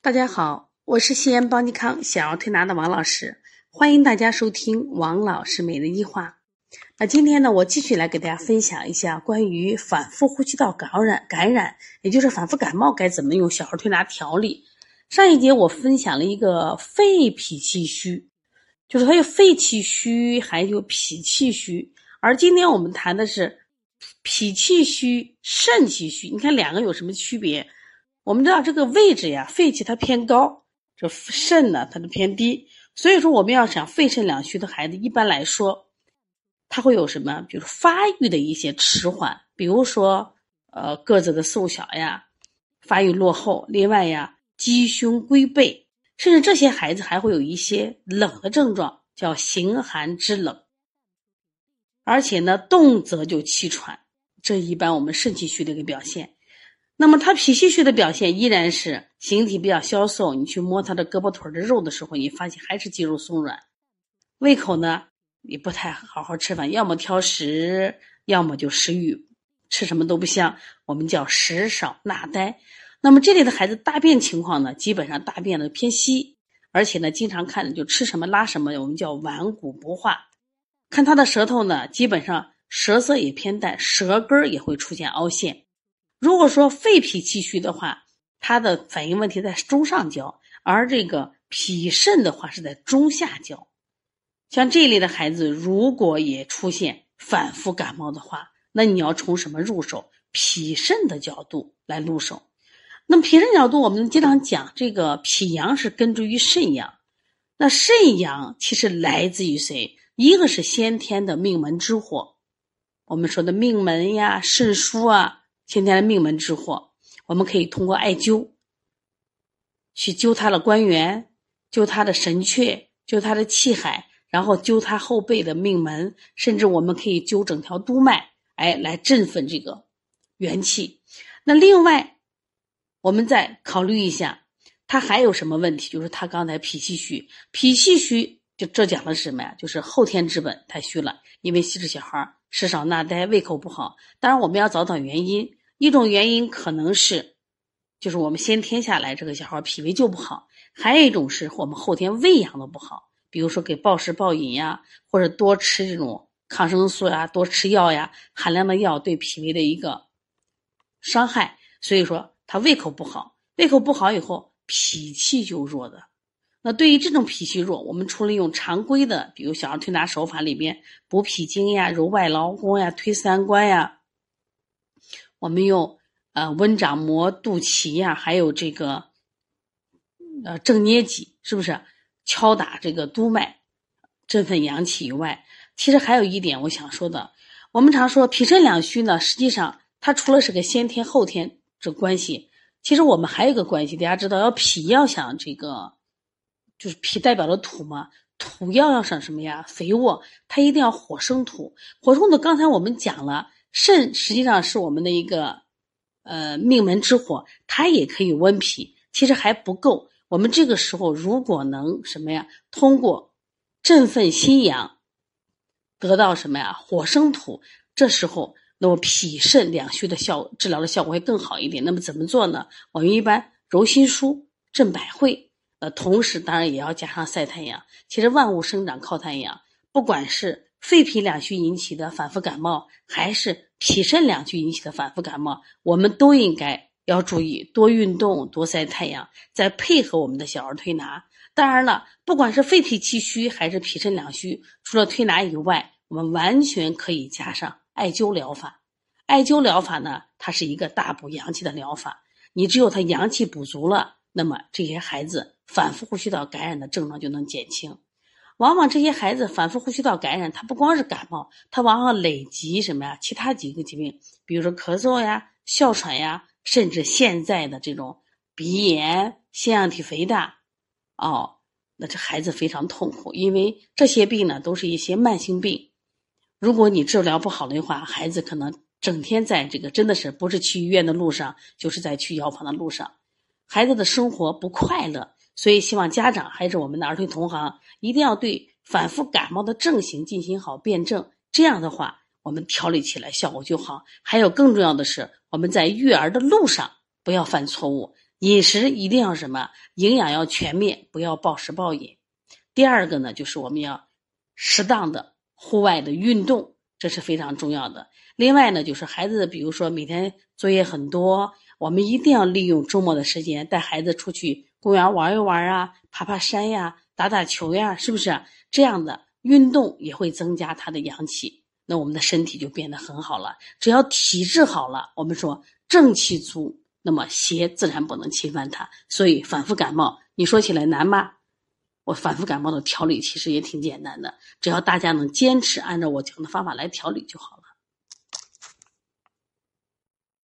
大家好，我是西安邦尼康小儿推拿的王老师，欢迎大家收听王老师每日一话。那今天呢，我继续来给大家分享一下关于反复呼吸道感染感染，也就是反复感冒该怎么用小儿推拿调理。上一节我分享了一个肺脾气虚，就是它有肺气虚，还有脾气虚，而今天我们谈的是脾气虚、肾气虚。你看两个有什么区别？我们知道这个位置呀，肺气它偏高，这肾呢它就偏低。所以说，我们要想肺肾两虚的孩子，一般来说，他会有什么？比如发育的一些迟缓，比如说呃个子的瘦小呀，发育落后。另外呀，鸡胸龟背，甚至这些孩子还会有一些冷的症状，叫形寒肢冷。而且呢，动则就气喘，这一般我们肾气虚的一个表现。那么他脾气虚的表现依然是形体比较消瘦，你去摸他的胳膊腿的肉的时候，你发现还是肌肉松软，胃口呢也不太好好吃饭，要么挑食，要么就食欲吃什么都不香，我们叫食少纳呆。那么这类的孩子大便情况呢，基本上大便的偏稀，而且呢经常看着就吃什么拉什么，我们叫顽固不化。看他的舌头呢，基本上舌色也偏淡，舌根儿也会出现凹陷。如果说肺脾气虚的话，它的反应问题在中上焦，而这个脾肾的话是在中下焦。像这一类的孩子，如果也出现反复感冒的话，那你要从什么入手？脾肾的角度来入手。那么脾肾角度，我们经常讲这个脾阳是根植于肾阳。那肾阳其实来自于谁？一个是先天的命门之火，我们说的命门呀、肾腧啊。先天的命门之火，我们可以通过艾灸去灸他的关元，灸他的神阙，灸他的气海，然后灸他后背的命门，甚至我们可以灸整条督脉，哎，来振奋这个元气。那另外，我们再考虑一下，他还有什么问题？就是他刚才脾气虚，脾气虚就这讲的是什么呀？就是后天之本太虚了，因为细致小孩儿吃少纳呆，胃口不好。当然，我们要找找原因。一种原因可能是，就是我们先天下来这个小孩脾胃就不好；还有一种是我们后天喂养的不好，比如说给暴食暴饮呀，或者多吃这种抗生素呀，多吃药呀，含量的药对脾胃的一个伤害。所以说他胃口不好，胃口不好以后脾气就弱的。那对于这种脾气弱，我们除了用常规的，比如小儿推拿手法里边补脾经呀、揉外劳宫呀、推三关呀。我们用呃温掌摩肚脐呀，还有这个呃正捏脊，是不是敲打这个督脉，振奋阳气以外，其实还有一点我想说的，我们常说脾肾两虚呢，实际上它除了是个先天后天这关系，其实我们还有一个关系，大家知道要脾要想这个，就是脾代表的土嘛，土要要想什么呀？肥沃，它一定要火生土，火生土。刚才我们讲了。肾实际上是我们的一个，呃，命门之火，它也可以温脾，其实还不够。我们这个时候如果能什么呀，通过振奋心阳，得到什么呀，火生土，这时候那么脾肾两虚的效治疗的效果会更好一点。那么怎么做呢？我们一般揉心腧、镇百会，呃，同时当然也要加上晒太阳。其实万物生长靠太阳，不管是。肺脾两虚引起的反复感冒，还是脾肾两虚引起的反复感冒，我们都应该要注意多运动、多晒太阳，再配合我们的小儿推拿。当然了，不管是肺脾气虚还是脾肾两虚，除了推拿以外，我们完全可以加上艾灸疗法。艾灸疗法呢，它是一个大补阳气的疗法。你只有他阳气补足了，那么这些孩子反复呼吸道感染的症状就能减轻。往往这些孩子反复呼吸道感染，他不光是感冒，他往往累积什么呀？其他几个疾病，比如说咳嗽呀、哮喘呀，甚至现在的这种鼻炎、腺样体肥大，哦，那这孩子非常痛苦，因为这些病呢都是一些慢性病。如果你治疗不好的话，孩子可能整天在这个真的是不是去医院的路上，就是在去药房的路上，孩子的生活不快乐。所以，希望家长还是我们的儿童同行，一定要对反复感冒的症型进行好辨证。这样的话，我们调理起来效果就好。还有更重要的是，我们在育儿的路上不要犯错误。饮食一定要什么？营养要全面，不要暴食暴饮。第二个呢，就是我们要适当的户外的运动，这是非常重要的。另外呢，就是孩子，比如说每天作业很多，我们一定要利用周末的时间带孩子出去公园玩一玩啊，爬爬山呀，打打球呀，是不是？这样的运动也会增加他的阳气，那我们的身体就变得很好了。只要体质好了，我们说正气足，那么邪自然不能侵犯他。所以反复感冒，你说起来难吗？我反复感冒的调理其实也挺简单的，只要大家能坚持按照我讲的方法来调理就好了。